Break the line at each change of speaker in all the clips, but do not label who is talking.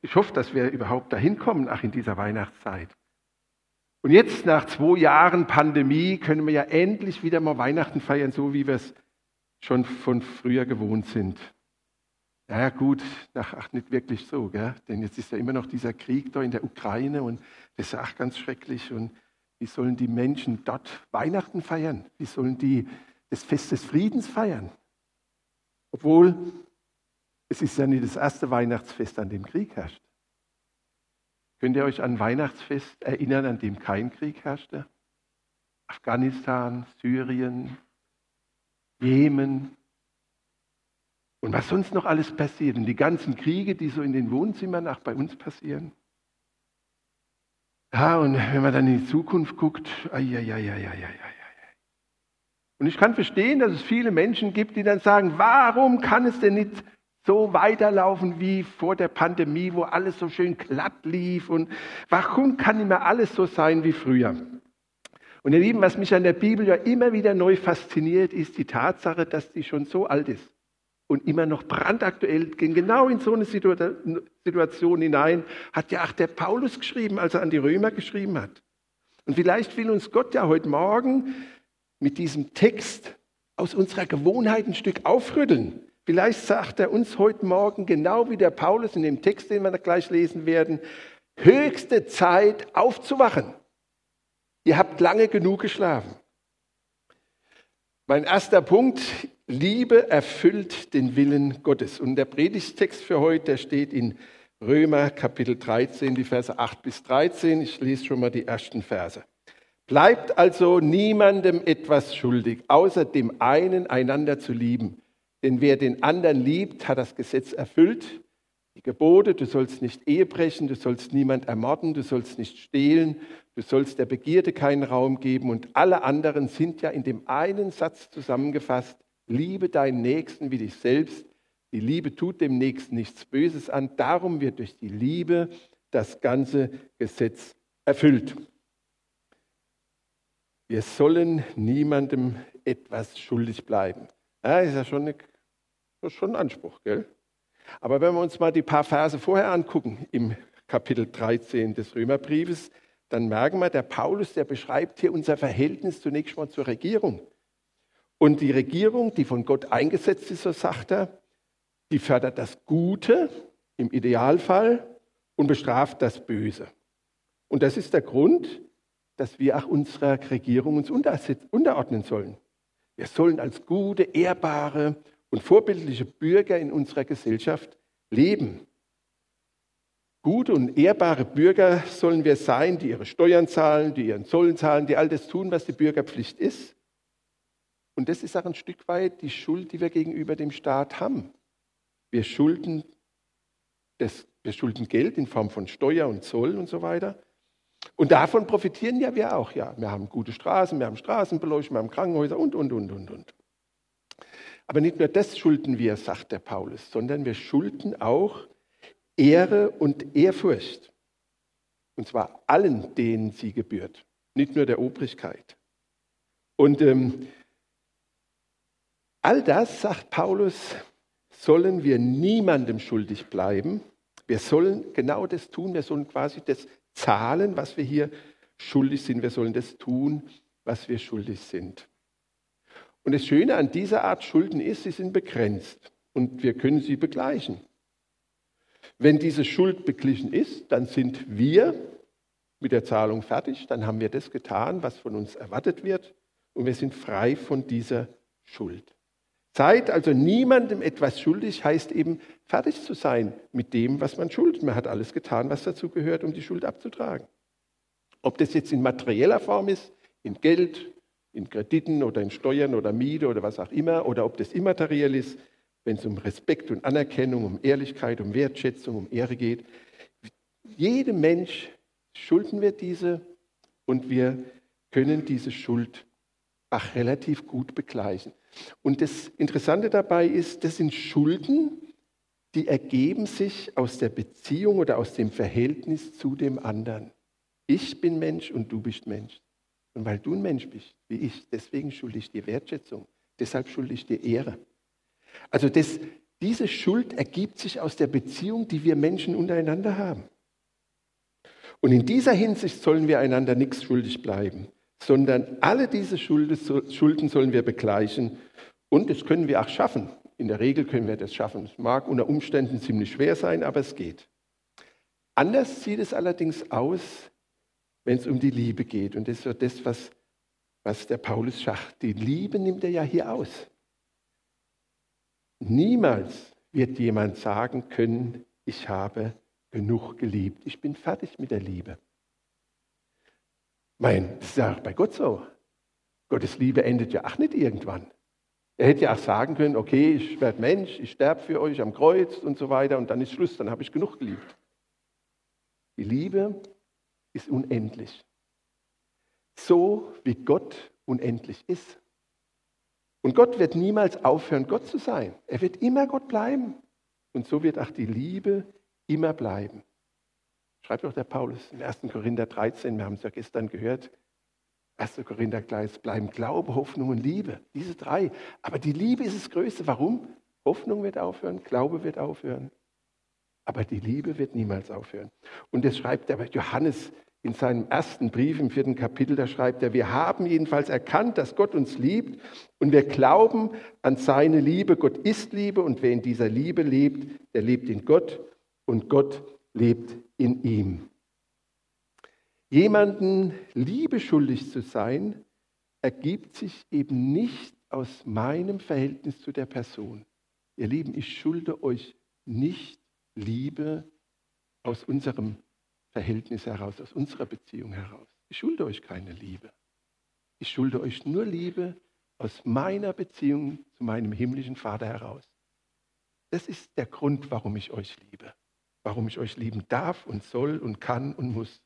ich hoffe, dass wir überhaupt dahin kommen, ach in dieser Weihnachtszeit. Und jetzt nach zwei Jahren Pandemie können wir ja endlich wieder mal Weihnachten feiern, so wie wir es schon von früher gewohnt sind. Ja gut, ach, ach nicht wirklich so, gell? denn jetzt ist ja immer noch dieser Krieg da in der Ukraine und das ist auch ganz schrecklich. Und wie sollen die Menschen dort Weihnachten feiern? Wie sollen die das Fest des Friedens feiern? Obwohl es ist ja nicht das erste Weihnachtsfest, an dem Krieg herrscht. Könnt ihr euch an Weihnachtsfest erinnern, an dem kein Krieg herrschte? Afghanistan, Syrien, Jemen, und was sonst noch alles passiert und die ganzen Kriege, die so in den Wohnzimmern auch bei uns passieren. Ja, und wenn man dann in die Zukunft guckt, ai, ai, ai, ai, ai, ai. Und ich kann verstehen, dass es viele Menschen gibt, die dann sagen, warum kann es denn nicht so weiterlaufen wie vor der Pandemie, wo alles so schön glatt lief und warum kann mehr alles so sein wie früher? Und ihr Lieben, was mich an der Bibel ja immer wieder neu fasziniert, ist die Tatsache, dass die schon so alt ist und immer noch brandaktuell, gehen genau in so eine Situation hinein, hat ja auch der Paulus geschrieben, als er an die Römer geschrieben hat. Und vielleicht will uns Gott ja heute Morgen mit diesem Text aus unserer Gewohnheit ein Stück aufrütteln. Vielleicht sagt er uns heute Morgen, genau wie der Paulus in dem Text, den wir gleich lesen werden, höchste Zeit aufzuwachen. Ihr habt lange genug geschlafen. Mein erster Punkt, Liebe erfüllt den Willen Gottes. Und der Predigtext für heute, der steht in Römer Kapitel 13, die Verse 8 bis 13. Ich lese schon mal die ersten Verse. Bleibt also niemandem etwas schuldig, außer dem einen einander zu lieben. Denn wer den anderen liebt, hat das Gesetz erfüllt. Die Gebote, du sollst nicht Ehe brechen, du sollst niemand ermorden, du sollst nicht stehlen, du sollst der Begierde keinen Raum geben und alle anderen sind ja in dem einen Satz zusammengefasst, Liebe deinen Nächsten wie dich selbst. Die Liebe tut dem Nächsten nichts Böses an. Darum wird durch die Liebe das ganze Gesetz erfüllt. Wir sollen niemandem etwas schuldig bleiben. Ja, ist ja schon, eine, schon ein Anspruch, gell? Aber wenn wir uns mal die paar Verse vorher angucken, im Kapitel 13 des Römerbriefes, dann merken wir, der Paulus, der beschreibt hier unser Verhältnis zunächst mal zur Regierung. Und die Regierung, die von Gott eingesetzt ist, so sagt er, die fördert das Gute im Idealfall und bestraft das Böse. Und das ist der Grund, dass wir auch unserer Regierung uns unterordnen sollen. Wir sollen als gute, ehrbare und vorbildliche Bürger in unserer Gesellschaft leben. Gute und ehrbare Bürger sollen wir sein, die ihre Steuern zahlen, die ihren Zollen zahlen, die all das tun, was die Bürgerpflicht ist. Und das ist auch ein Stück weit die Schuld, die wir gegenüber dem Staat haben. Wir schulden, das, wir schulden Geld in Form von Steuer und Zoll und so weiter. Und davon profitieren ja wir auch. Ja, wir haben gute Straßen, wir haben Straßenbeleuchtung, wir haben Krankenhäuser und, und, und, und, und. Aber nicht nur das schulden wir, sagt der Paulus, sondern wir schulden auch Ehre und Ehrfurcht. Und zwar allen, denen sie gebührt, nicht nur der Obrigkeit. Und ähm, All das, sagt Paulus, sollen wir niemandem schuldig bleiben. Wir sollen genau das tun. Wir sollen quasi das zahlen, was wir hier schuldig sind. Wir sollen das tun, was wir schuldig sind. Und das Schöne an dieser Art Schulden ist, sie sind begrenzt und wir können sie begleichen. Wenn diese Schuld beglichen ist, dann sind wir mit der Zahlung fertig, dann haben wir das getan, was von uns erwartet wird und wir sind frei von dieser Schuld. Seid also niemandem etwas schuldig, heißt eben fertig zu sein mit dem, was man schuldet. Man hat alles getan, was dazu gehört, um die Schuld abzutragen. Ob das jetzt in materieller Form ist, in Geld, in Krediten oder in Steuern oder Miete oder was auch immer, oder ob das immateriell ist, wenn es um Respekt und Anerkennung, um Ehrlichkeit, um Wertschätzung, um Ehre geht. Jedem Mensch schulden wir diese und wir können diese Schuld auch relativ gut begleichen. Und das Interessante dabei ist, das sind Schulden, die ergeben sich aus der Beziehung oder aus dem Verhältnis zu dem anderen. Ich bin Mensch und du bist Mensch. Und weil du ein Mensch bist, wie ich, deswegen schulde ich dir Wertschätzung. Deshalb schulde ich dir Ehre. Also das Diese Schuld ergibt sich aus der Beziehung, die wir Menschen untereinander haben. Und in dieser Hinsicht sollen wir einander nichts schuldig bleiben, sondern alle diese Schulden sollen wir begleichen. Und das können wir auch schaffen. In der Regel können wir das schaffen. Es mag unter Umständen ziemlich schwer sein, aber es geht. Anders sieht es allerdings aus, wenn es um die Liebe geht. Und das ist das, was, was der Paulus sagt. Die Liebe nimmt er ja hier aus. Niemals wird jemand sagen können, ich habe genug geliebt. Ich bin fertig mit der Liebe. Mein, das ist ja bei Gott so. Gottes Liebe endet ja auch nicht irgendwann. Er hätte ja auch sagen können, okay, ich werde Mensch, ich sterbe für euch am Kreuz und so weiter und dann ist Schluss, dann habe ich genug geliebt. Die Liebe ist unendlich. So wie Gott unendlich ist. Und Gott wird niemals aufhören, Gott zu sein. Er wird immer Gott bleiben. Und so wird auch die Liebe immer bleiben. Schreibt doch der Paulus in 1. Korinther 13, wir haben es ja gestern gehört, 1. Korinther gleich bleiben Glaube, Hoffnung und Liebe. Diese drei. Aber die Liebe ist das Größte. Warum? Hoffnung wird aufhören, Glaube wird aufhören. Aber die Liebe wird niemals aufhören. Und das schreibt der Johannes in seinem ersten Brief im vierten Kapitel, da schreibt er, wir haben jedenfalls erkannt, dass Gott uns liebt und wir glauben an seine Liebe. Gott ist Liebe und wer in dieser Liebe lebt, der lebt in Gott und Gott lebt in ihm. Jemanden Liebe schuldig zu sein, ergibt sich eben nicht aus meinem Verhältnis zu der Person. Ihr Lieben, ich schulde euch nicht Liebe aus unserem Verhältnis heraus, aus unserer Beziehung heraus. Ich schulde euch keine Liebe. Ich schulde euch nur Liebe aus meiner Beziehung zu meinem himmlischen Vater heraus. Das ist der Grund, warum ich euch liebe, warum ich euch lieben darf und soll und kann und muss.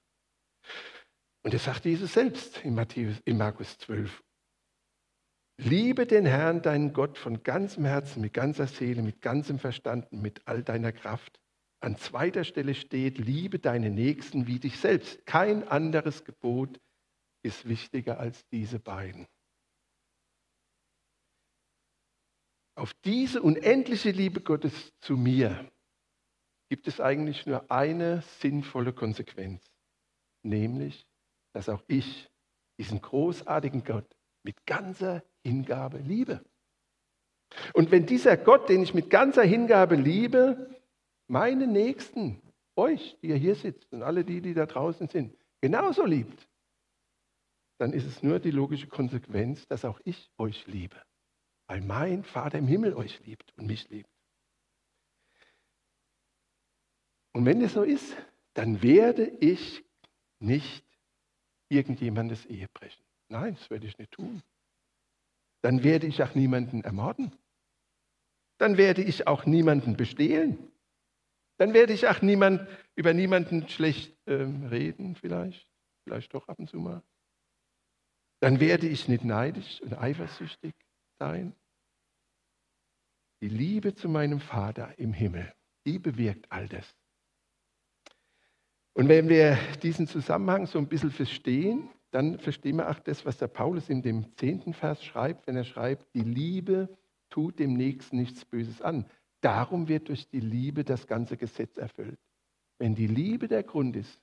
Und das sagt Jesus selbst in, Matthäus, in Markus 12. Liebe den Herrn, deinen Gott, von ganzem Herzen, mit ganzer Seele, mit ganzem Verstand, mit all deiner Kraft. An zweiter Stelle steht, liebe deine Nächsten wie dich selbst. Kein anderes Gebot ist wichtiger als diese beiden. Auf diese unendliche Liebe Gottes zu mir gibt es eigentlich nur eine sinnvolle Konsequenz nämlich, dass auch ich diesen großartigen Gott mit ganzer Hingabe liebe. Und wenn dieser Gott, den ich mit ganzer Hingabe liebe, meine Nächsten, euch, die ihr hier sitzt und alle die, die da draußen sind, genauso liebt, dann ist es nur die logische Konsequenz, dass auch ich euch liebe, weil mein Vater im Himmel euch liebt und mich liebt. Und wenn es so ist, dann werde ich nicht irgendjemandes Ehe brechen. Nein, das werde ich nicht tun. Dann werde ich auch niemanden ermorden. Dann werde ich auch niemanden bestehlen. Dann werde ich auch niemand, über niemanden schlecht äh, reden, vielleicht. Vielleicht doch ab und zu mal. Dann werde ich nicht neidisch und eifersüchtig sein. Die Liebe zu meinem Vater im Himmel, die bewirkt all das. Und wenn wir diesen Zusammenhang so ein bisschen verstehen, dann verstehen wir auch das, was der Paulus in dem zehnten Vers schreibt, wenn er schreibt, die Liebe tut dem Nächsten nichts Böses an. Darum wird durch die Liebe das ganze Gesetz erfüllt. Wenn die Liebe der Grund ist,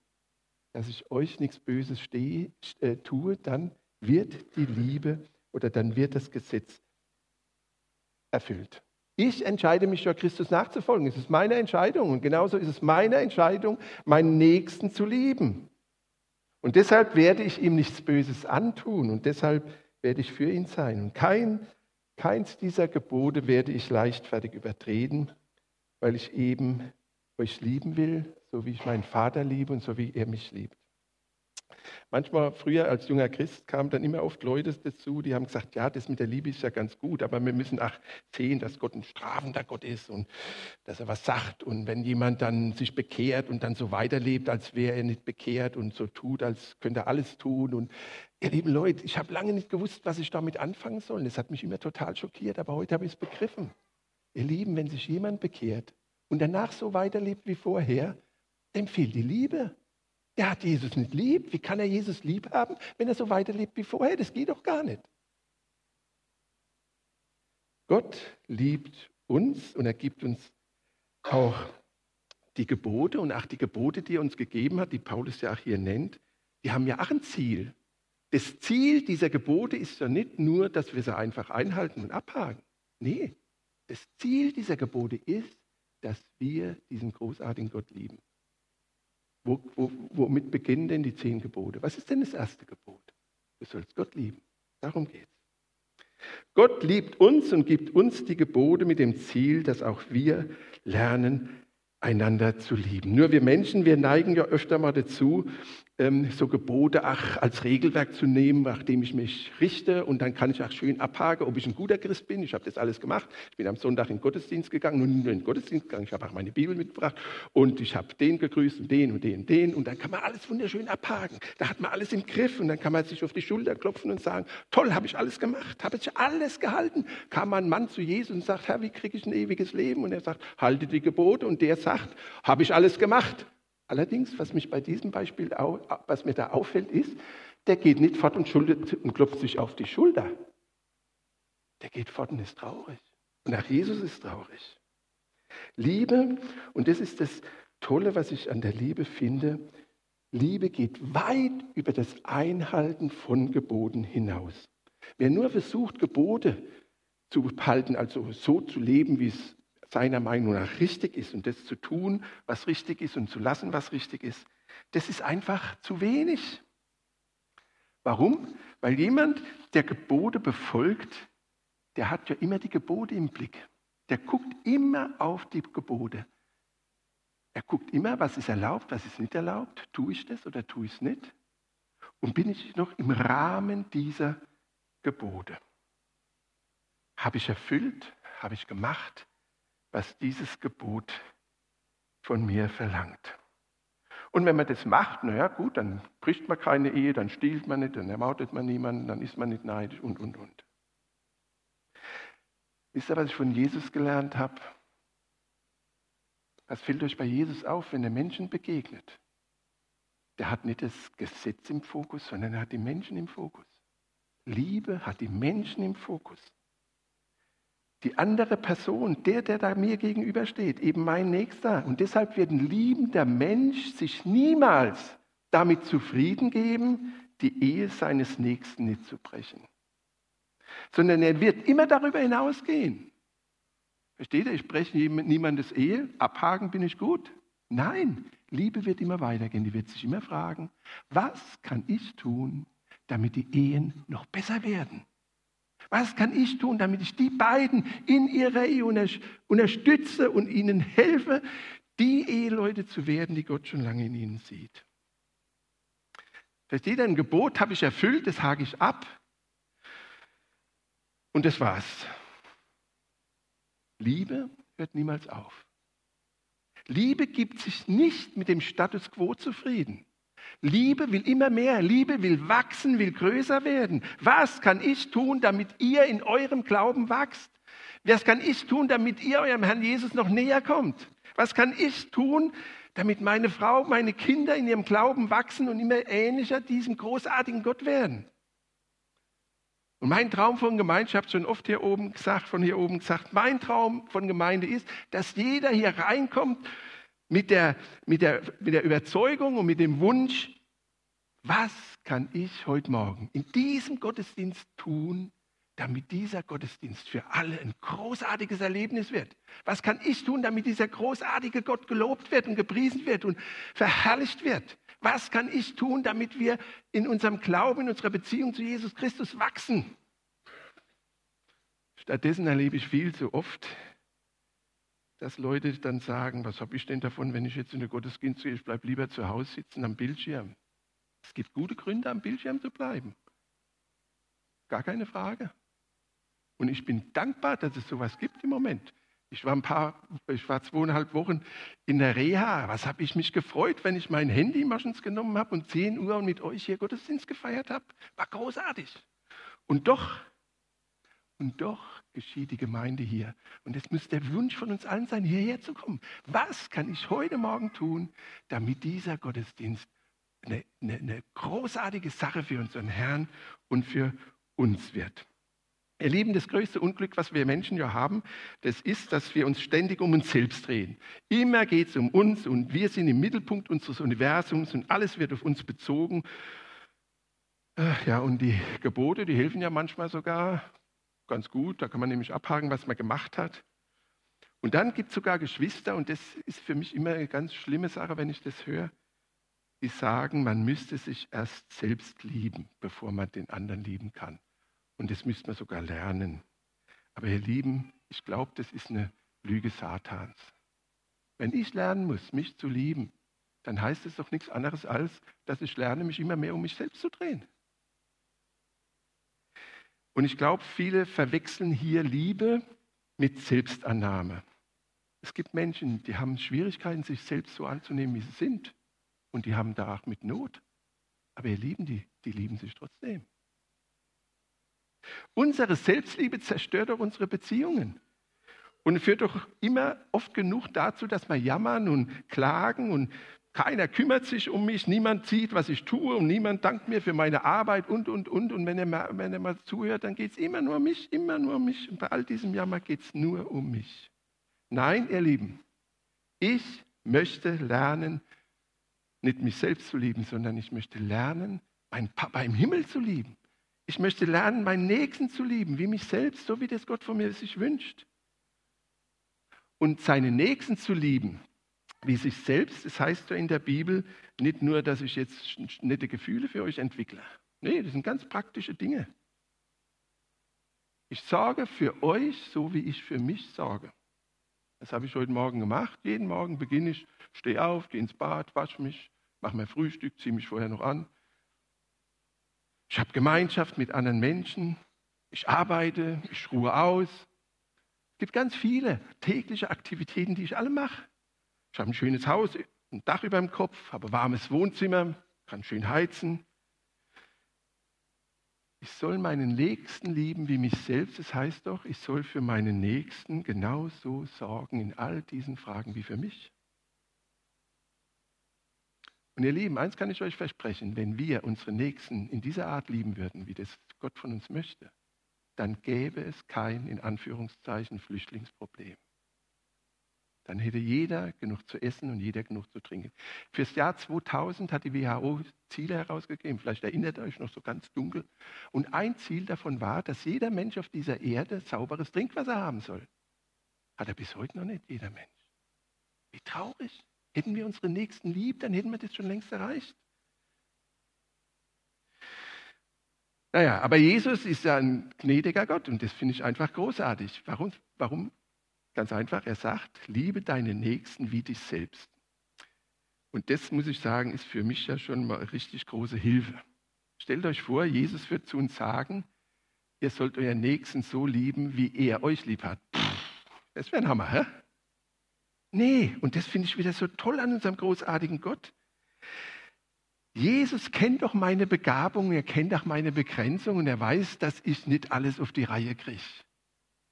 dass ich euch nichts Böses stehe, äh, tue, dann wird die Liebe oder dann wird das Gesetz erfüllt. Ich entscheide mich für Christus nachzufolgen. Es ist meine Entscheidung. Und genauso ist es meine Entscheidung, meinen Nächsten zu lieben. Und deshalb werde ich ihm nichts Böses antun. Und deshalb werde ich für ihn sein. Und kein, keins dieser Gebote werde ich leichtfertig übertreten, weil ich eben euch lieben will, so wie ich meinen Vater liebe und so wie er mich liebt. Manchmal früher als junger Christ kamen dann immer oft Leute dazu, die haben gesagt, ja, das mit der Liebe ist ja ganz gut, aber wir müssen auch sehen, dass Gott ein strafender Gott ist und dass er was sagt. Und wenn jemand dann sich bekehrt und dann so weiterlebt, als wäre er nicht bekehrt und so tut, als könnte er alles tun. Und ihr lieben Leute, ich habe lange nicht gewusst, was ich damit anfangen soll. Das hat mich immer total schockiert, aber heute habe ich es begriffen. Ihr Lieben, wenn sich jemand bekehrt und danach so weiterlebt wie vorher, dem fehlt die Liebe. Der hat Jesus nicht lieb. Wie kann er Jesus lieb haben, wenn er so weiterlebt wie vorher? Das geht doch gar nicht. Gott liebt uns und er gibt uns auch die Gebote und auch die Gebote, die er uns gegeben hat, die Paulus ja auch hier nennt, die haben ja auch ein Ziel. Das Ziel dieser Gebote ist ja nicht nur, dass wir sie einfach einhalten und abhaken. Nee, das Ziel dieser Gebote ist, dass wir diesen großartigen Gott lieben. Wo, wo, womit beginnen denn die zehn Gebote? Was ist denn das erste Gebot? Du sollst Gott lieben. Darum geht es. Gott liebt uns und gibt uns die Gebote mit dem Ziel, dass auch wir lernen, einander zu lieben. Nur wir Menschen, wir neigen ja öfter mal dazu, ähm, so Gebote ach, als Regelwerk zu nehmen, nachdem ich mich richte und dann kann ich auch schön abhaken, ob ich ein guter Christ bin. Ich habe das alles gemacht. Ich bin am Sonntag in den Gottesdienst gegangen nur in den Gottesdienst gegangen. Ich habe auch meine Bibel mitgebracht und ich habe den gegrüßt und den und den und den und dann kann man alles wunderschön abhaken. Da hat man alles im Griff und dann kann man sich auf die Schulter klopfen und sagen, toll, habe ich alles gemacht, habe ich alles gehalten. Kam ein Mann zu Jesus und sagt, Herr, wie kriege ich ein ewiges Leben? Und er sagt, halte die Gebote und der sagt, habe ich alles gemacht. Allerdings, was mich bei diesem Beispiel, was mir da auffällt, ist, der geht nicht fort und, schuldet, und klopft sich auf die Schulter. Der geht fort und ist traurig. Und auch Jesus ist traurig. Liebe, und das ist das Tolle, was ich an der Liebe finde, Liebe geht weit über das Einhalten von Geboten hinaus. Wer nur versucht, Gebote zu halten, also so zu leben, wie es seiner Meinung nach richtig ist und das zu tun, was richtig ist und zu lassen, was richtig ist, das ist einfach zu wenig. Warum? Weil jemand, der Gebote befolgt, der hat ja immer die Gebote im Blick. Der guckt immer auf die Gebote. Er guckt immer, was ist erlaubt, was ist nicht erlaubt. Tue ich das oder tue ich es nicht? Und bin ich noch im Rahmen dieser Gebote? Habe ich erfüllt? Habe ich gemacht? Was dieses Gebot von mir verlangt. Und wenn man das macht, naja gut, dann bricht man keine Ehe, dann stiehlt man nicht, dann ermordet man niemanden, dann ist man nicht neidisch und, und, und. Wisst ihr, was ich von Jesus gelernt habe? Was fällt euch bei Jesus auf, wenn er Menschen begegnet? Der hat nicht das Gesetz im Fokus, sondern er hat die Menschen im Fokus. Liebe hat die Menschen im Fokus die andere Person, der, der da mir gegenübersteht, eben mein Nächster. Und deshalb wird ein liebender Mensch sich niemals damit zufrieden geben, die Ehe seines Nächsten nicht zu brechen. Sondern er wird immer darüber hinausgehen. Versteht ihr? Ich breche niemandes Ehe, abhaken bin ich gut. Nein, Liebe wird immer weitergehen. Die wird sich immer fragen, was kann ich tun, damit die Ehen noch besser werden? Was kann ich tun, damit ich die beiden in ihrer Ehe unterstütze und ihnen helfe, die Eheleute zu werden, die Gott schon lange in ihnen sieht? Versteht ihr, ein Gebot habe ich erfüllt, das hake ich ab. Und das war's. Liebe hört niemals auf. Liebe gibt sich nicht mit dem Status quo zufrieden. Liebe will immer mehr, Liebe will wachsen, will größer werden. Was kann ich tun, damit ihr in eurem Glauben wachst? Was kann ich tun, damit ihr eurem Herrn Jesus noch näher kommt? Was kann ich tun, damit meine Frau, meine Kinder in ihrem Glauben wachsen und immer ähnlicher diesem großartigen Gott werden? Und mein Traum von Gemeinde, ich habe schon oft hier oben gesagt, von hier oben gesagt, mein Traum von Gemeinde ist, dass jeder hier reinkommt mit der, mit, der, mit der Überzeugung und mit dem Wunsch, was kann ich heute Morgen in diesem Gottesdienst tun, damit dieser Gottesdienst für alle ein großartiges Erlebnis wird? Was kann ich tun, damit dieser großartige Gott gelobt wird und gepriesen wird und verherrlicht wird? Was kann ich tun, damit wir in unserem Glauben, in unserer Beziehung zu Jesus Christus wachsen? Stattdessen erlebe ich viel zu oft, dass Leute dann sagen, was habe ich denn davon, wenn ich jetzt in der Gottesdienst gehe, ich bleibe lieber zu Hause sitzen am Bildschirm. Es gibt gute Gründe, am Bildschirm zu bleiben. Gar keine Frage. Und ich bin dankbar, dass es sowas gibt im Moment. Ich war ein paar, ich war zweieinhalb Wochen in der Reha. Was habe ich mich gefreut, wenn ich mein Handy maschens genommen habe und 10 Uhr mit euch hier Gottesdienst gefeiert habe. War großartig. Und doch und doch geschieht die Gemeinde hier. Und es muss der Wunsch von uns allen sein, hierher zu kommen. Was kann ich heute Morgen tun, damit dieser Gottesdienst eine, eine, eine großartige Sache für unseren Herrn und für uns wird? Ihr Lieben, das größte Unglück, was wir Menschen ja haben, das ist, dass wir uns ständig um uns selbst drehen. Immer geht es um uns und wir sind im Mittelpunkt unseres Universums und alles wird auf uns bezogen. Äh, ja, und die Gebote, die helfen ja manchmal sogar ganz gut. Da kann man nämlich abhaken, was man gemacht hat. Und dann gibt es sogar Geschwister, und das ist für mich immer eine ganz schlimme Sache, wenn ich das höre, die sagen, man müsste sich erst selbst lieben, bevor man den anderen lieben kann. Und das müsste man sogar lernen. Aber ihr Lieben, ich glaube, das ist eine Lüge Satans. Wenn ich lernen muss, mich zu lieben, dann heißt es doch nichts anderes als, dass ich lerne, mich immer mehr um mich selbst zu drehen. Und ich glaube, viele verwechseln hier Liebe mit Selbstannahme. Es gibt Menschen, die haben Schwierigkeiten, sich selbst so anzunehmen, wie sie sind. Und die haben da auch mit Not. Aber ihr lieben die, die lieben sich trotzdem. Unsere Selbstliebe zerstört doch unsere Beziehungen und führt doch immer oft genug dazu, dass wir jammern und klagen und keiner kümmert sich um mich, niemand sieht, was ich tue und niemand dankt mir für meine Arbeit und, und, und. Und wenn er mal, wenn er mal zuhört, dann geht es immer nur um mich, immer nur um mich. Und bei all diesem Jammer geht es nur um mich. Nein, ihr Lieben, ich möchte lernen, nicht mich selbst zu lieben, sondern ich möchte lernen, meinen Papa im Himmel zu lieben. Ich möchte lernen, meinen Nächsten zu lieben, wie mich selbst, so wie das Gott von mir sich wünscht. Und seine Nächsten zu lieben, wie sich selbst, das heißt ja in der Bibel nicht nur, dass ich jetzt nette Gefühle für euch entwickle. Nee, das sind ganz praktische Dinge. Ich sorge für euch, so wie ich für mich sorge. Das habe ich heute Morgen gemacht. Jeden Morgen beginne ich, stehe auf, gehe ins Bad, wasche mich, mache mein Frühstück, ziehe mich vorher noch an, ich habe Gemeinschaft mit anderen Menschen. Ich arbeite, ich ruhe aus. Es gibt ganz viele tägliche Aktivitäten, die ich alle mache. Ich habe ein schönes Haus, ein Dach über dem Kopf, habe ein warmes Wohnzimmer, kann schön heizen. Ich soll meinen Nächsten lieben wie mich selbst. Das heißt doch, ich soll für meinen Nächsten genauso sorgen in all diesen Fragen wie für mich. Und ihr Lieben, eins kann ich euch versprechen, wenn wir unsere Nächsten in dieser Art lieben würden, wie das Gott von uns möchte, dann gäbe es kein, in Anführungszeichen, Flüchtlingsproblem. Dann hätte jeder genug zu essen und jeder genug zu trinken. Fürs Jahr 2000 hat die WHO Ziele herausgegeben, vielleicht erinnert ihr euch noch so ganz dunkel. Und ein Ziel davon war, dass jeder Mensch auf dieser Erde sauberes Trinkwasser haben soll. Hat er bis heute noch nicht jeder Mensch. Wie traurig. Hätten wir unsere Nächsten lieb, dann hätten wir das schon längst erreicht. Naja, aber Jesus ist ja ein gnädiger Gott und das finde ich einfach großartig. Warum? Warum? Ganz einfach, er sagt, liebe deine Nächsten wie dich selbst. Und das, muss ich sagen, ist für mich ja schon mal richtig große Hilfe. Stellt euch vor, Jesus wird zu uns sagen, ihr sollt euren Nächsten so lieben, wie er euch lieb hat. Das wäre ein Hammer, hä? Nee, und das finde ich wieder so toll an unserem großartigen Gott. Jesus kennt doch meine Begabung, er kennt auch meine Begrenzung und er weiß, dass ich nicht alles auf die Reihe kriege.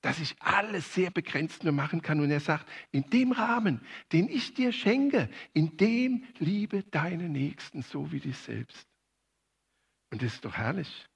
Dass ich alles sehr begrenzt nur machen kann. Und er sagt, in dem Rahmen, den ich dir schenke, in dem liebe deine Nächsten so wie dich selbst. Und das ist doch herrlich.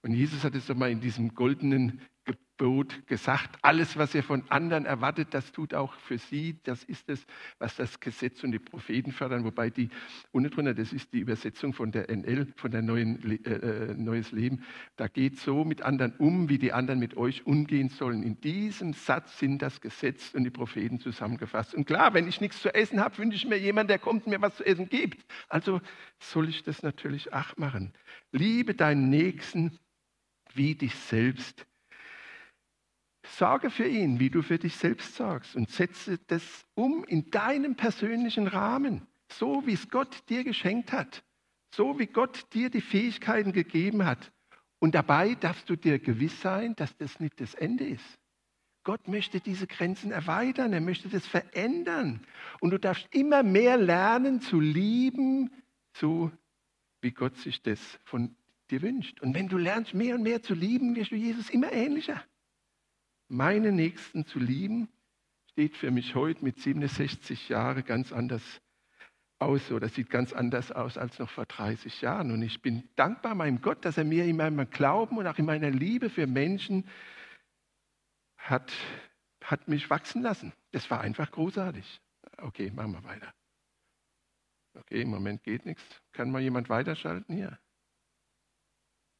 Und Jesus hat es doch mal in diesem goldenen Gebot gesagt, alles, was ihr von anderen erwartet, das tut auch für sie. Das ist es, was das Gesetz und die Propheten fördern. Wobei die, ohne drunter, das ist die Übersetzung von der NL, von der neuen äh, äh, Neues Leben. Da geht so mit anderen um, wie die anderen mit euch umgehen sollen. In diesem Satz sind das Gesetz und die Propheten zusammengefasst. Und klar, wenn ich nichts zu essen habe, wünsche ich mir jemanden, der kommt und mir was zu essen gibt. Also soll ich das natürlich acht machen. Liebe deinen Nächsten wie dich selbst Sorge für ihn, wie du für dich selbst sorgst und setze das um in deinem persönlichen Rahmen, so wie es Gott dir geschenkt hat, so wie Gott dir die Fähigkeiten gegeben hat. Und dabei darfst du dir gewiss sein, dass das nicht das Ende ist. Gott möchte diese Grenzen erweitern, er möchte das verändern. Und du darfst immer mehr lernen zu lieben, so wie Gott sich das von dir wünscht. Und wenn du lernst, mehr und mehr zu lieben, wirst du Jesus immer ähnlicher meine Nächsten zu lieben, steht für mich heute mit 67 Jahren ganz anders aus oder sieht ganz anders aus als noch vor 30 Jahren. Und ich bin dankbar meinem Gott, dass er mir in meinem Glauben und auch in meiner Liebe für Menschen hat, hat mich wachsen lassen. Das war einfach großartig. Okay, machen wir weiter. Okay, im Moment geht nichts. Kann mal jemand weiterschalten hier?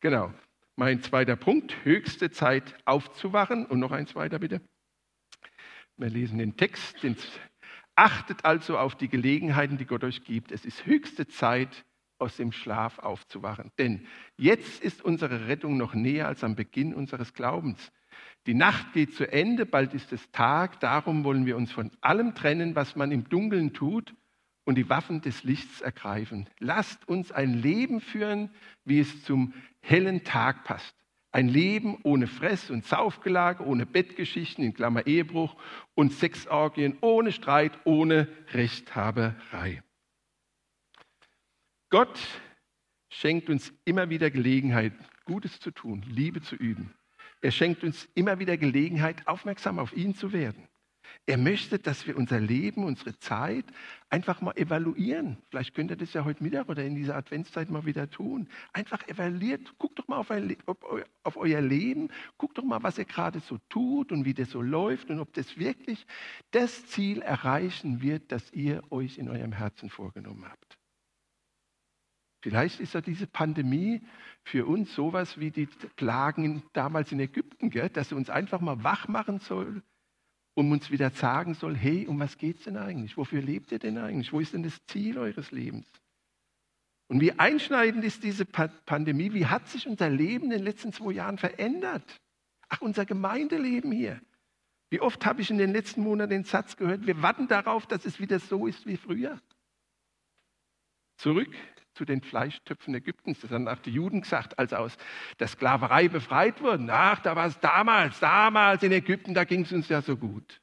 Genau. Mein zweiter Punkt, höchste Zeit aufzuwachen. Und noch ein zweiter bitte. Wir lesen den Text. Den Achtet also auf die Gelegenheiten, die Gott euch gibt. Es ist höchste Zeit, aus dem Schlaf aufzuwachen. Denn jetzt ist unsere Rettung noch näher als am Beginn unseres Glaubens. Die Nacht geht zu Ende, bald ist es Tag. Darum wollen wir uns von allem trennen, was man im Dunkeln tut und die Waffen des Lichts ergreifen. Lasst uns ein Leben führen, wie es zum hellen Tag passt. Ein Leben ohne Fress- und Saufgelage, ohne Bettgeschichten, in Klammer Ehebruch und Sexorgien, ohne Streit, ohne Rechthaberei. Gott schenkt uns immer wieder Gelegenheit, Gutes zu tun, Liebe zu üben. Er schenkt uns immer wieder Gelegenheit, aufmerksam auf ihn zu werden. Er möchte, dass wir unser Leben, unsere Zeit einfach mal evaluieren. Vielleicht könnt ihr das ja heute Mittag oder in dieser Adventszeit mal wieder tun. Einfach evaluiert, guckt doch mal auf, euer, auf euer Leben, guckt doch mal, was ihr gerade so tut und wie das so läuft und ob das wirklich das Ziel erreichen wird, das ihr euch in eurem Herzen vorgenommen habt. Vielleicht ist ja diese Pandemie für uns sowas wie die Plagen damals in Ägypten, gell? dass sie uns einfach mal wach machen soll um uns wieder sagen soll, hey, um was geht es denn eigentlich? Wofür lebt ihr denn eigentlich? Wo ist denn das Ziel eures Lebens? Und wie einschneidend ist diese Pandemie? Wie hat sich unser Leben in den letzten zwei Jahren verändert? Ach, unser Gemeindeleben hier. Wie oft habe ich in den letzten Monaten den Satz gehört, wir warten darauf, dass es wieder so ist wie früher. Zurück zu den Fleischtöpfen Ägyptens. Das haben auch die Juden gesagt, als sie aus der Sklaverei befreit wurden. Ach, da war es damals, damals in Ägypten, da ging es uns ja so gut.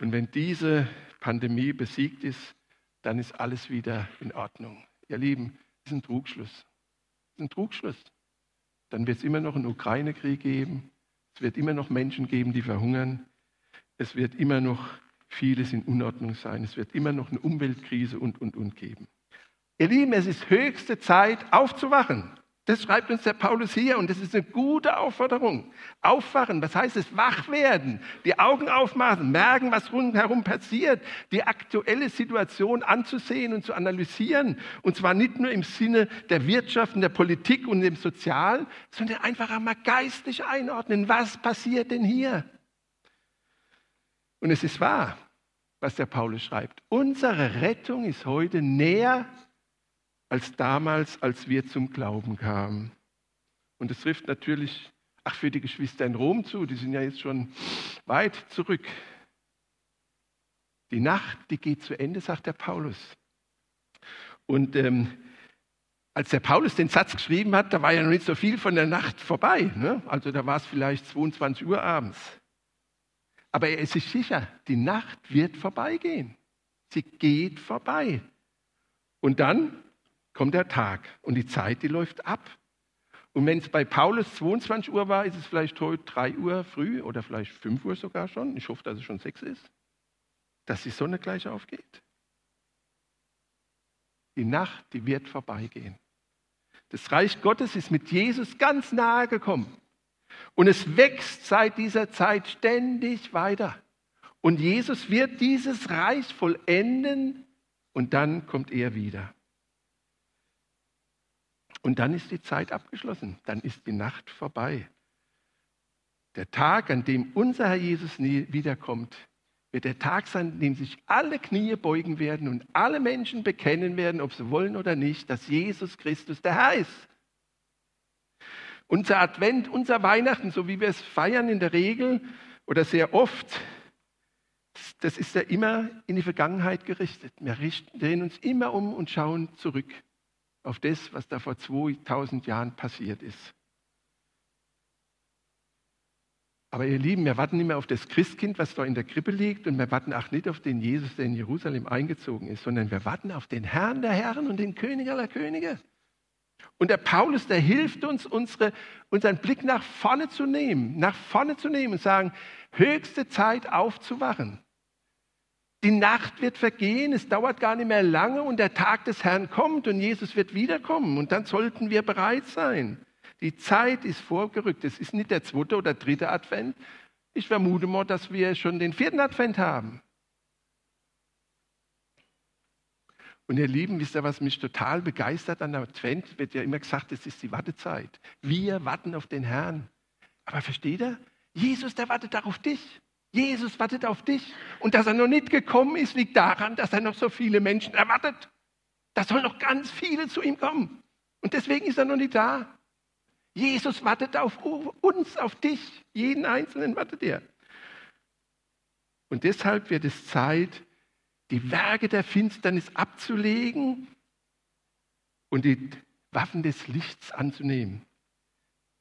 Und wenn diese Pandemie besiegt ist, dann ist alles wieder in Ordnung. Ihr Lieben, das ist ein Trugschluss. Das ist ein Trugschluss. Dann wird es immer noch einen Ukraine-Krieg geben. Es wird immer noch Menschen geben, die verhungern. Es wird immer noch vieles in Unordnung sein. Es wird immer noch eine Umweltkrise und, und, und geben. Ihr Lieben, es ist höchste Zeit, aufzuwachen. Das schreibt uns der Paulus hier und das ist eine gute Aufforderung. Aufwachen, was heißt es? Wach werden, die Augen aufmachen, merken, was rundherum passiert, die aktuelle Situation anzusehen und zu analysieren. Und zwar nicht nur im Sinne der Wirtschaft und der Politik und dem Sozialen, sondern einfach einmal geistlich einordnen. Was passiert denn hier? Und es ist wahr, was der Paulus schreibt. Unsere Rettung ist heute näher als damals, als wir zum Glauben kamen. Und es trifft natürlich, ach, für die Geschwister in Rom zu, die sind ja jetzt schon weit zurück. Die Nacht, die geht zu Ende, sagt der Paulus. Und ähm, als der Paulus den Satz geschrieben hat, da war ja noch nicht so viel von der Nacht vorbei. Ne? Also da war es vielleicht 22 Uhr abends. Aber er ist sich sicher, die Nacht wird vorbeigehen. Sie geht vorbei. Und dann kommt der Tag und die Zeit, die läuft ab. Und wenn es bei Paulus 22 Uhr war, ist es vielleicht heute 3 Uhr früh oder vielleicht 5 Uhr sogar schon. Ich hoffe, dass es schon 6 ist. Dass die Sonne gleich aufgeht. Die Nacht, die wird vorbeigehen. Das Reich Gottes ist mit Jesus ganz nahe gekommen. Und es wächst seit dieser Zeit ständig weiter. Und Jesus wird dieses Reich vollenden und dann kommt er wieder. Und dann ist die Zeit abgeschlossen, dann ist die Nacht vorbei. Der Tag, an dem unser Herr Jesus wiederkommt, wird der Tag sein, an dem sich alle Knie beugen werden und alle Menschen bekennen werden, ob sie wollen oder nicht, dass Jesus Christus der Herr ist. Unser Advent, unser Weihnachten, so wie wir es feiern in der Regel oder sehr oft, das ist ja immer in die Vergangenheit gerichtet. Wir drehen uns immer um und schauen zurück auf das, was da vor 2000 Jahren passiert ist. Aber ihr Lieben, wir warten nicht mehr auf das Christkind, was da in der Krippe liegt, und wir warten auch nicht auf den Jesus, der in Jerusalem eingezogen ist, sondern wir warten auf den Herrn der Herren und den König aller Könige. Und der Paulus, der hilft uns, unsere, unseren Blick nach vorne zu nehmen, nach vorne zu nehmen und sagen, höchste Zeit aufzuwachen. Die Nacht wird vergehen, es dauert gar nicht mehr lange und der Tag des Herrn kommt und Jesus wird wiederkommen und dann sollten wir bereit sein. Die Zeit ist vorgerückt. Es ist nicht der zweite oder dritte Advent. Ich vermute mal, dass wir schon den vierten Advent haben. Und ihr Lieben, wisst ihr, was mich total begeistert an der Advent? Wird ja immer gesagt, es ist die Wartezeit. Wir warten auf den Herrn. Aber versteht ihr? Jesus, der wartet auf dich. Jesus wartet auf dich. Und dass er noch nicht gekommen ist, liegt daran, dass er noch so viele Menschen erwartet. Da sollen noch ganz viele zu ihm kommen. Und deswegen ist er noch nicht da. Jesus wartet auf uns, auf dich. Jeden Einzelnen wartet er. Und deshalb wird es Zeit, die Werke der Finsternis abzulegen und die Waffen des Lichts anzunehmen.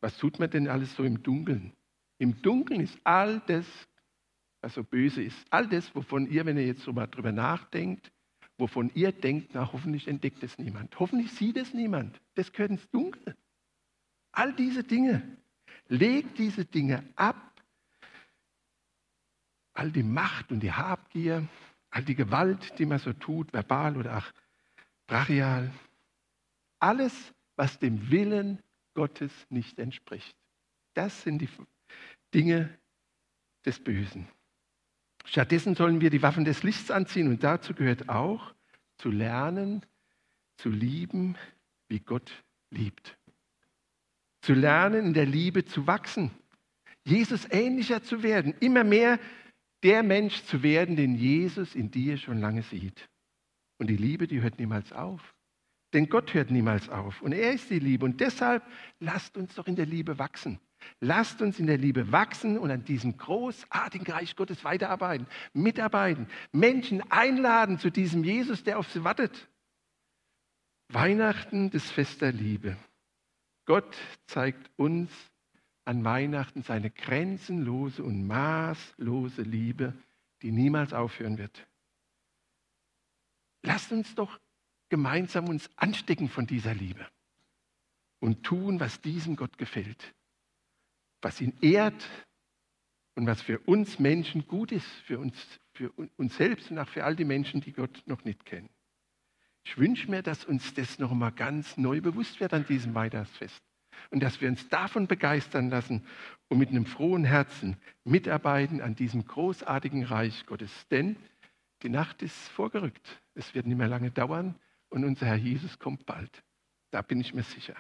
Was tut man denn alles so im Dunkeln? Im Dunkeln ist all das, was so böse ist. All das, wovon ihr, wenn ihr jetzt so mal drüber nachdenkt, wovon ihr denkt, na hoffentlich entdeckt es niemand. Hoffentlich sieht es niemand. Das gehört ins Dunkel. All diese Dinge. Legt diese Dinge ab. All die Macht und die Habgier, all die Gewalt, die man so tut, verbal oder auch brachial. Alles, was dem Willen Gottes nicht entspricht. Das sind die Dinge des Bösen. Stattdessen sollen wir die Waffen des Lichts anziehen und dazu gehört auch zu lernen, zu lieben, wie Gott liebt zu lernen, in der Liebe zu wachsen, Jesus ähnlicher zu werden, immer mehr der Mensch zu werden, den Jesus in dir schon lange sieht. Und die Liebe, die hört niemals auf. Denn Gott hört niemals auf und er ist die Liebe. Und deshalb lasst uns doch in der Liebe wachsen. Lasst uns in der Liebe wachsen und an diesem großartigen Reich Gottes weiterarbeiten, mitarbeiten, Menschen einladen zu diesem Jesus, der auf sie wartet. Weihnachten, das Fest der Liebe. Gott zeigt uns an Weihnachten seine grenzenlose und maßlose Liebe, die niemals aufhören wird. Lasst uns doch gemeinsam uns anstecken von dieser Liebe und tun, was diesem Gott gefällt, was ihn ehrt und was für uns Menschen gut ist, für uns, für uns selbst und auch für all die Menschen, die Gott noch nicht kennen. Ich wünsche mir, dass uns das nochmal ganz neu bewusst wird an diesem Weihnachtsfest und dass wir uns davon begeistern lassen und mit einem frohen Herzen mitarbeiten an diesem großartigen Reich Gottes. Denn die Nacht ist vorgerückt. Es wird nicht mehr lange dauern und unser Herr Jesus kommt bald. Da bin ich mir sicher.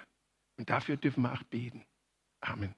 Und dafür dürfen wir auch beten. Amen.